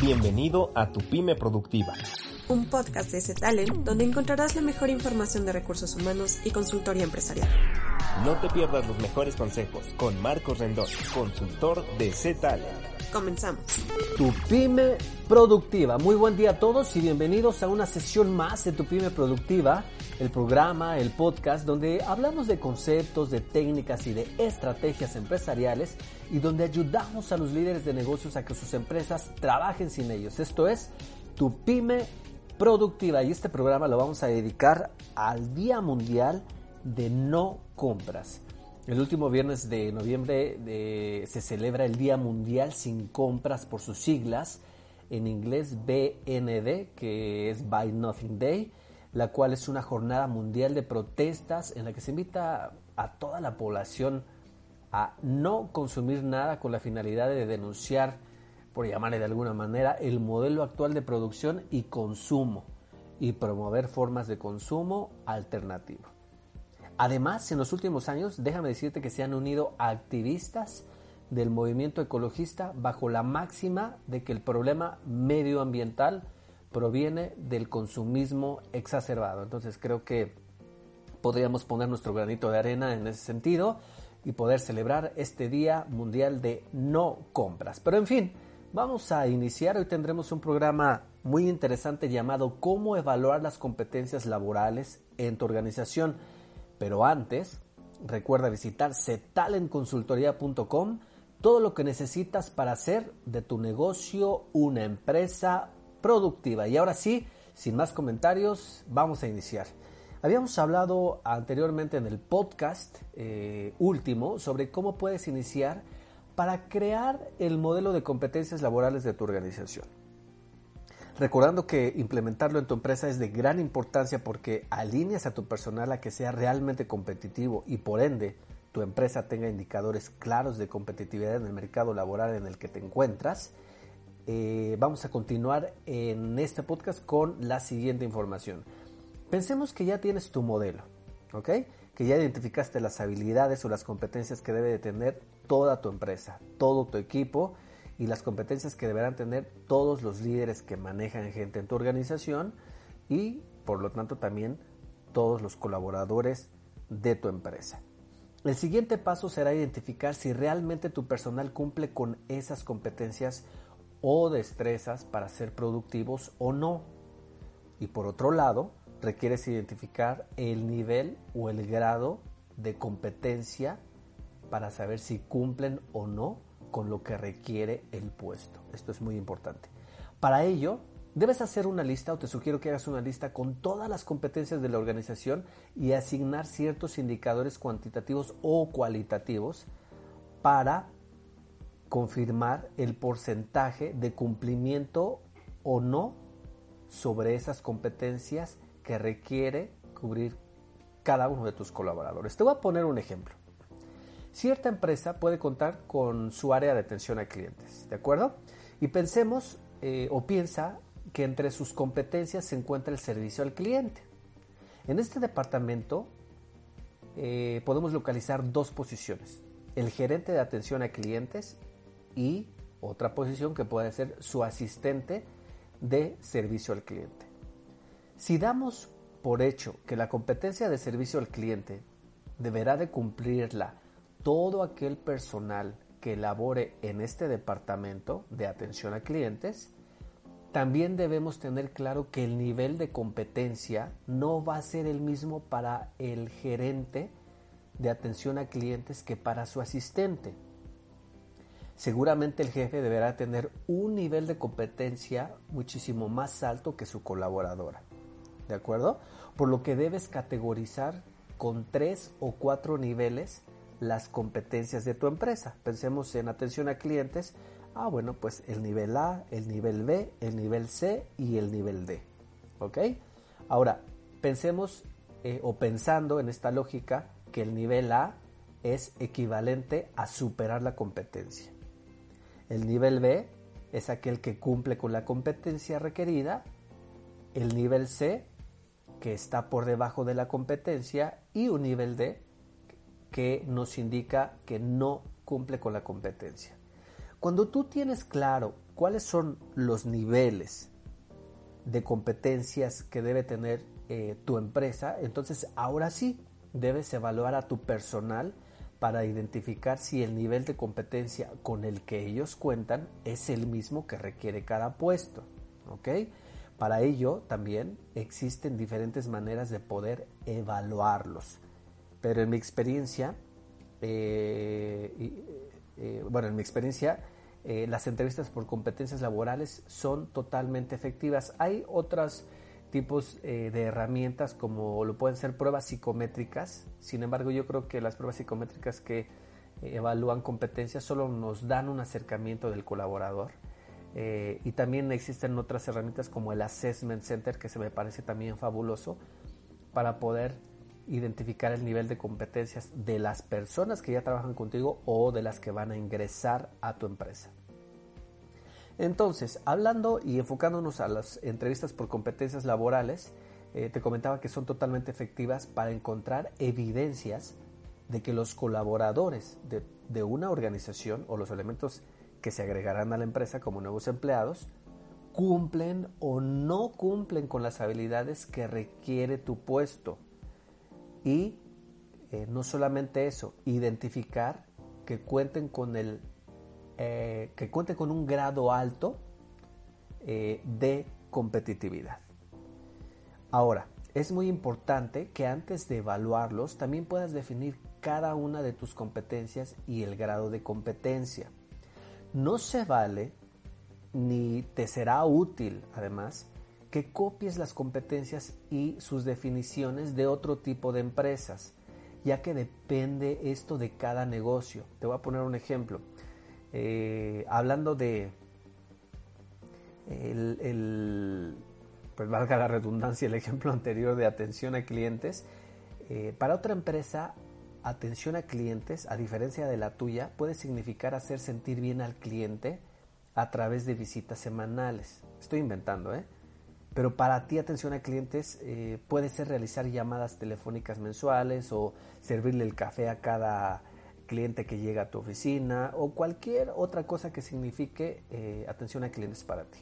Bienvenido a Tu Pyme Productiva. Un podcast de Z-Talent donde encontrarás la mejor información de recursos humanos y consultoría empresarial. No te pierdas los mejores consejos con Marcos Rendón, consultor de Z-Talent. Comenzamos. Tu Pyme Productiva. Muy buen día a todos y bienvenidos a una sesión más de Tu Pyme Productiva, el programa, el podcast donde hablamos de conceptos, de técnicas y de estrategias empresariales y donde ayudamos a los líderes de negocios a que sus empresas trabajen sin ellos. Esto es Tu Pyme Productiva y este programa lo vamos a dedicar al Día Mundial de No Compras. El último viernes de noviembre se celebra el Día Mundial sin Compras por sus siglas, en inglés BND, que es Buy Nothing Day, la cual es una jornada mundial de protestas en la que se invita a toda la población a no consumir nada con la finalidad de denunciar, por llamarle de alguna manera, el modelo actual de producción y consumo y promover formas de consumo alternativo. Además, en los últimos años, déjame decirte que se han unido activistas del movimiento ecologista bajo la máxima de que el problema medioambiental proviene del consumismo exacerbado. Entonces creo que podríamos poner nuestro granito de arena en ese sentido y poder celebrar este Día Mundial de No Compras. Pero en fin, vamos a iniciar. Hoy tendremos un programa muy interesante llamado Cómo evaluar las competencias laborales en tu organización. Pero antes, recuerda visitar cetalentconsultoría.com todo lo que necesitas para hacer de tu negocio una empresa productiva. Y ahora sí, sin más comentarios, vamos a iniciar. Habíamos hablado anteriormente en el podcast eh, último sobre cómo puedes iniciar para crear el modelo de competencias laborales de tu organización. Recordando que implementarlo en tu empresa es de gran importancia porque alineas a tu personal a que sea realmente competitivo y por ende tu empresa tenga indicadores claros de competitividad en el mercado laboral en el que te encuentras. Eh, vamos a continuar en este podcast con la siguiente información. Pensemos que ya tienes tu modelo, ¿ok? Que ya identificaste las habilidades o las competencias que debe de tener toda tu empresa, todo tu equipo y las competencias que deberán tener todos los líderes que manejan gente en tu organización y por lo tanto también todos los colaboradores de tu empresa. El siguiente paso será identificar si realmente tu personal cumple con esas competencias o destrezas para ser productivos o no. Y por otro lado, requieres identificar el nivel o el grado de competencia para saber si cumplen o no con lo que requiere el puesto. Esto es muy importante. Para ello, debes hacer una lista o te sugiero que hagas una lista con todas las competencias de la organización y asignar ciertos indicadores cuantitativos o cualitativos para confirmar el porcentaje de cumplimiento o no sobre esas competencias que requiere cubrir cada uno de tus colaboradores. Te voy a poner un ejemplo. Cierta empresa puede contar con su área de atención a clientes, ¿de acuerdo? Y pensemos eh, o piensa que entre sus competencias se encuentra el servicio al cliente. En este departamento eh, podemos localizar dos posiciones, el gerente de atención a clientes y otra posición que puede ser su asistente de servicio al cliente. Si damos por hecho que la competencia de servicio al cliente deberá de cumplirla todo aquel personal que labore en este departamento de atención a clientes, también debemos tener claro que el nivel de competencia no va a ser el mismo para el gerente de atención a clientes que para su asistente. Seguramente el jefe deberá tener un nivel de competencia muchísimo más alto que su colaboradora. ¿De acuerdo? Por lo que debes categorizar con tres o cuatro niveles las competencias de tu empresa. Pensemos en atención a clientes. Ah, bueno, pues el nivel A, el nivel B, el nivel C y el nivel D. ¿Ok? Ahora, pensemos eh, o pensando en esta lógica que el nivel A es equivalente a superar la competencia. El nivel B es aquel que cumple con la competencia requerida. El nivel C, que está por debajo de la competencia. Y un nivel D, que nos indica que no cumple con la competencia. Cuando tú tienes claro cuáles son los niveles de competencias que debe tener eh, tu empresa, entonces ahora sí debes evaluar a tu personal para identificar si el nivel de competencia con el que ellos cuentan es el mismo que requiere cada puesto. Para ello también existen diferentes maneras de poder evaluarlos. Pero en mi experiencia, eh, eh, bueno, en mi experiencia, eh, las entrevistas por competencias laborales son totalmente efectivas. Hay otros tipos de herramientas como lo pueden ser pruebas psicométricas. Sin embargo, yo creo que las pruebas psicométricas que evalúan competencias solo nos dan un acercamiento del colaborador. y también existen otras herramientas como el Assessment Center que se me parece también fabuloso para poder identificar el nivel de competencias de las personas que ya trabajan contigo o de las que van a ingresar a tu empresa. Entonces, hablando y enfocándonos a las entrevistas por competencias laborales, eh, te comentaba que son totalmente efectivas para encontrar evidencias de que los colaboradores de, de una organización o los elementos que se agregarán a la empresa como nuevos empleados cumplen o no cumplen con las habilidades que requiere tu puesto y eh, no solamente eso, identificar que cuenten con el eh, que cuenten con un grado alto eh, de competitividad. Ahora, es muy importante que antes de evaluarlos también puedas definir cada una de tus competencias y el grado de competencia. No se vale ni te será útil, además, que copies las competencias y sus definiciones de otro tipo de empresas, ya que depende esto de cada negocio. Te voy a poner un ejemplo. Eh, hablando de el, pues valga la redundancia, el ejemplo anterior de atención a clientes, eh, para otra empresa, atención a clientes, a diferencia de la tuya, puede significar hacer sentir bien al cliente a través de visitas semanales. Estoy inventando, ¿eh? Pero para ti atención a clientes eh, puede ser realizar llamadas telefónicas mensuales o servirle el café a cada cliente que llega a tu oficina o cualquier otra cosa que signifique eh, atención a clientes para ti.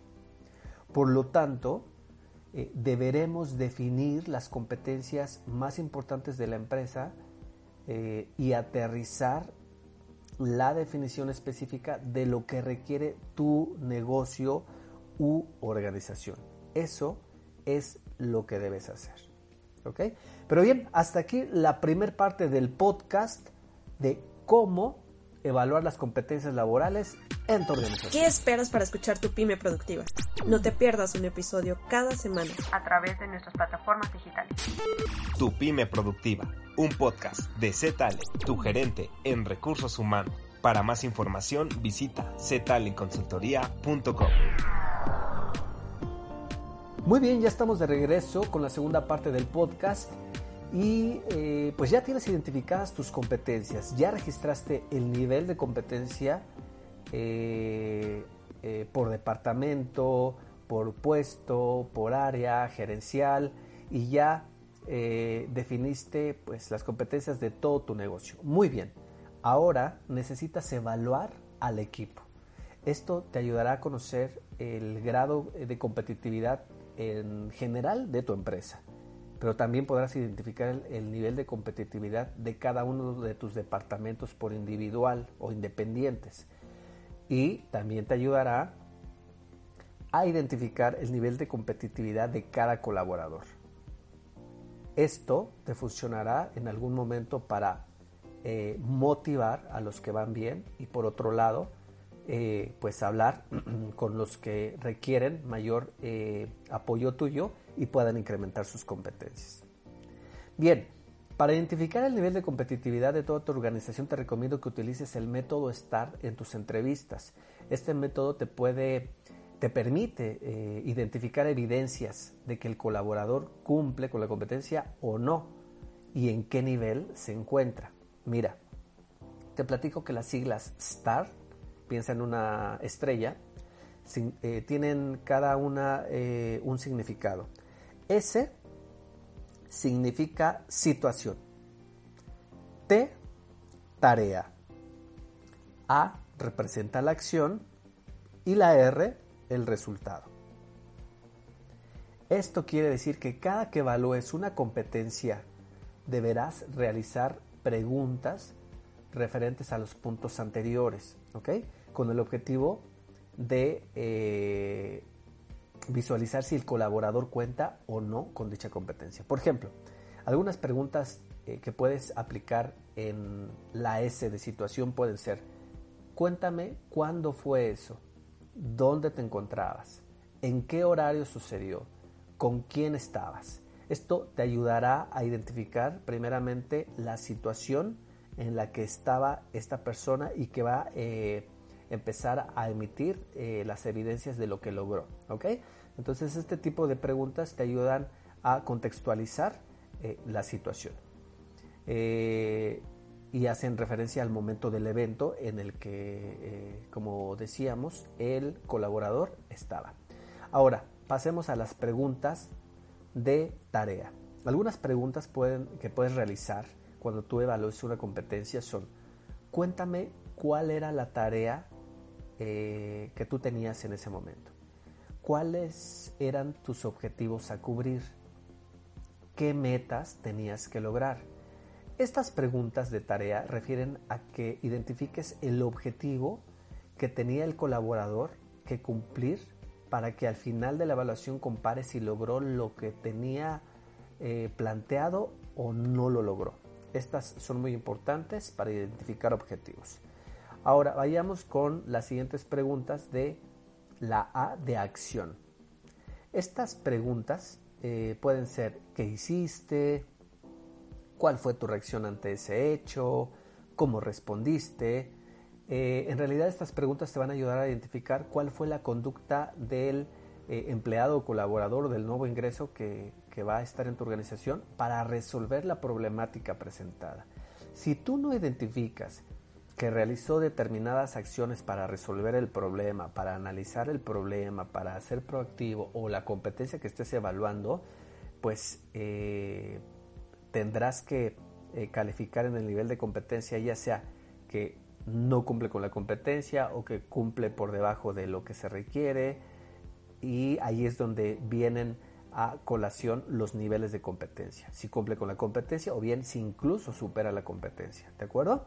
Por lo tanto, eh, deberemos definir las competencias más importantes de la empresa y aterrizar la definición específica de lo que requiere tu negocio u organización. Eso es lo que debes hacer. ¿Ok? Pero bien, hasta aquí la primera parte del podcast de cómo evaluar las competencias laborales en tu organización. ¿Qué esperas para escuchar tu pyme productiva? No te pierdas un episodio cada semana a través de nuestras plataformas digitales. Tu pyme productiva, un podcast de Z-Talent, tu gerente en recursos humanos. Para más información visita ztalenconsultoría.com. Muy bien, ya estamos de regreso con la segunda parte del podcast y eh, pues ya tienes identificadas tus competencias, ya registraste el nivel de competencia eh, eh, por departamento, por puesto, por área, gerencial y ya definiste pues las competencias de todo tu negocio. Muy bien, ahora necesitas evaluar al equipo. Esto te ayudará a conocer el grado de competitividad en general de tu empresa, pero también podrás identificar el, nivel de competitividad de cada uno de tus departamentos por individual o independientes. Y también te ayudará a identificar el nivel de competitividad de cada colaborador. Esto te funcionará en algún momento para eh, motivar a los que van bien y por otro lado eh, pues hablar con los que requieren mayor eh, apoyo tuyo y puedan incrementar sus competencias. Bien, para identificar el nivel de competitividad de toda tu organización te recomiendo que utilices el método STAR en tus entrevistas. Este método te puede te permite eh, identificar evidencias de que el colaborador cumple con la competencia o no y en qué nivel se encuentra. Mira, te platico que las siglas STAR piensa en una estrella, eh, tienen cada una eh, un significado. S significa situación. T, tarea. A, representa la acción y la R el resultado. Esto quiere decir que cada que evalúes una competencia deberás realizar preguntas referentes a los puntos anteriores, ¿ok? Con el objetivo de eh, visualizar si el colaborador cuenta o no con dicha competencia. Por ejemplo, algunas preguntas eh, que puedes aplicar en la S de situación pueden ser, cuéntame cuándo fue eso, dónde te encontrabas, en qué horario sucedió, con quién estabas. Esto te ayudará a identificar primeramente la situación en la que estaba esta persona y que va eh, empezar a emitir eh, las evidencias de lo que logró. ¿ok? Entonces este tipo de preguntas te ayudan a contextualizar eh, la situación y hacen referencia al momento del evento en el que, como decíamos, el colaborador estaba. Ahora, pasemos a las preguntas de tarea. Algunas preguntas que puedes realizar cuando tú evalúes una competencia son, cuéntame cuál era la tarea eh, que tú tenías en ese momento. ¿Cuáles eran tus objetivos a cubrir? ¿Qué metas tenías que lograr? Estas preguntas de tarea refieren a que identifiques el objetivo que tenía el colaborador que cumplir para que al final de la evaluación compare si logró lo que tenía eh, planteado o no lo logró. Estas son muy importantes para identificar objetivos. Ahora vayamos con las siguientes preguntas de la A de acción. Estas preguntas eh, pueden ser ¿qué hiciste? ¿Cuál fue tu reacción ante ese hecho? ¿Cómo respondiste? Eh, en realidad estas preguntas te van a ayudar a identificar cuál fue la conducta del eh, empleado o colaborador del nuevo ingreso que, que va a estar en tu organización para resolver la problemática presentada. Si tú no identificas que realizó determinadas acciones para resolver el problema, para analizar el problema, para ser proactivo o la competencia que estés evaluando, pues eh, tendrás que calificar en el nivel de competencia ya sea que no cumple con la competencia o que cumple por debajo de lo que se requiere y ahí es donde vienen a colación los niveles de competencia, si cumple con la competencia o bien si incluso supera la competencia, ¿de acuerdo?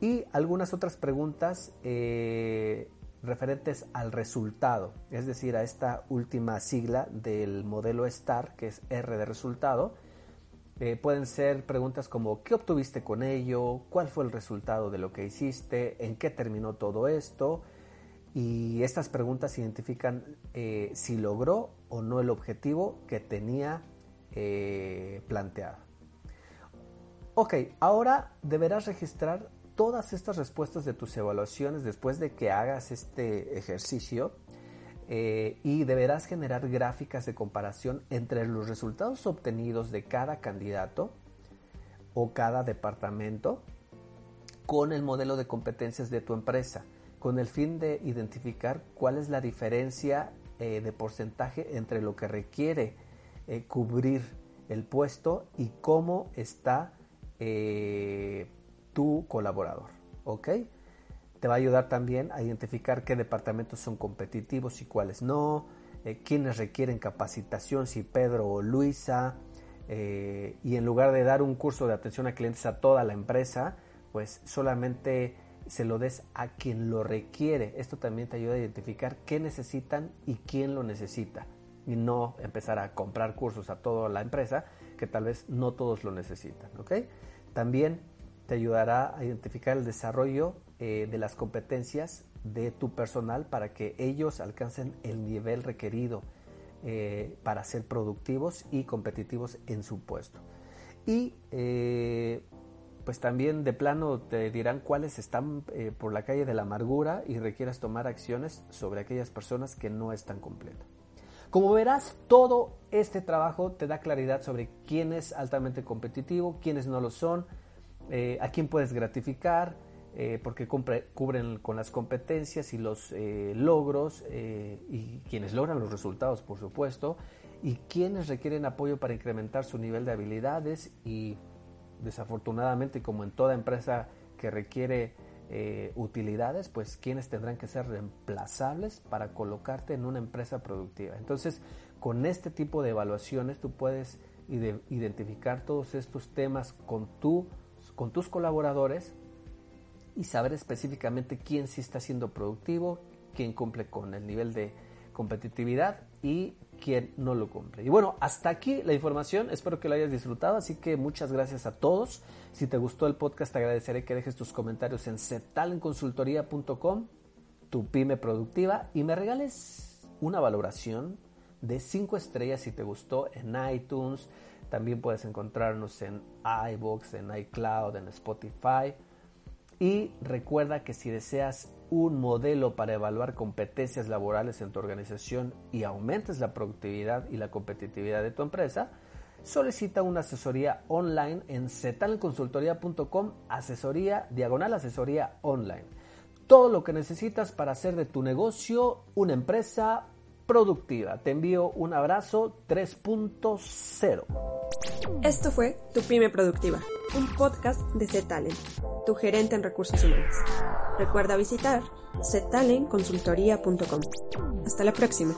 Y algunas otras preguntas eh, referentes al resultado, es decir, a esta última sigla del modelo STAR, que es R de resultado, eh, pueden ser preguntas como ¿qué obtuviste con ello? ¿Cuál fue el resultado de lo que hiciste? ¿En qué terminó todo esto? Y estas preguntas identifican eh, si logró o no el objetivo que tenía planteado. Ok, ahora deberás registrar todas estas respuestas de tus evaluaciones después de que hagas este ejercicio eh, y deberás generar gráficas de comparación entre los resultados obtenidos de cada candidato o cada departamento con el modelo de competencias de tu empresa, con el fin de identificar cuál es la diferencia eh, de porcentaje entre lo que requiere eh, cubrir el puesto y cómo está tu colaborador. ¿Ok? Te va a ayudar también a identificar qué departamentos son competitivos y cuáles no, eh, quiénes requieren capacitación, si Pedro o Luisa, eh, y en lugar de dar un curso de atención a clientes a toda la empresa, pues solamente se lo des a quien lo requiere. Esto también te ayuda a identificar qué necesitan y quién lo necesita. Y no empezar a comprar cursos a toda la empresa, que tal vez no todos lo necesitan. También te ayudará a identificar el desarrollo eh, de las competencias de tu personal para que ellos alcancen el nivel requerido eh, para ser productivos y competitivos en su puesto. Y eh, pues también de plano te dirán cuáles están por la calle de la amargura y requieras tomar acciones sobre aquellas personas que no están completas. Como verás, todo este trabajo te da claridad sobre quién es altamente competitivo, quiénes no lo son, eh, a quién puedes gratificar, eh, porque cubren con las competencias y los eh, logros, y quienes logran los resultados, por supuesto, y quienes requieren apoyo para incrementar su nivel de habilidades y desafortunadamente, como en toda empresa que requiere utilidades, pues quienes tendrán que ser reemplazables para colocarte en una empresa productiva. Entonces, con este tipo de evaluaciones tú puedes identificar todos estos temas con, tu, con tus colaboradores y saber específicamente quién sí está siendo productivo, quién cumple con el nivel de competitividad y quién no lo cumple. Y bueno, hasta aquí la información, espero que lo hayas disfrutado, así que muchas gracias a todos. Si te gustó el podcast, agradeceré que dejes tus comentarios en cetalenconsultoría.com, tu pyme productiva, y me regales una valoración de 5 estrellas si te gustó en iTunes. También puedes encontrarnos en iBox, en iCloud, en Spotify. Y recuerda que si deseas un modelo para evaluar competencias laborales en tu organización y aumentes la productividad y la competitividad de tu empresa, solicita una asesoría online en cetalconsultoría.com, asesoría, diagonal asesoría online. Todo lo que necesitas para hacer de tu negocio una empresa productiva. Te envío un abrazo 3.0. Esto fue Tu Pyme Productiva, un podcast de C-Talent, tu gerente en recursos humanos. Recuerda visitar ctalenconsultoría.com. Hasta la próxima.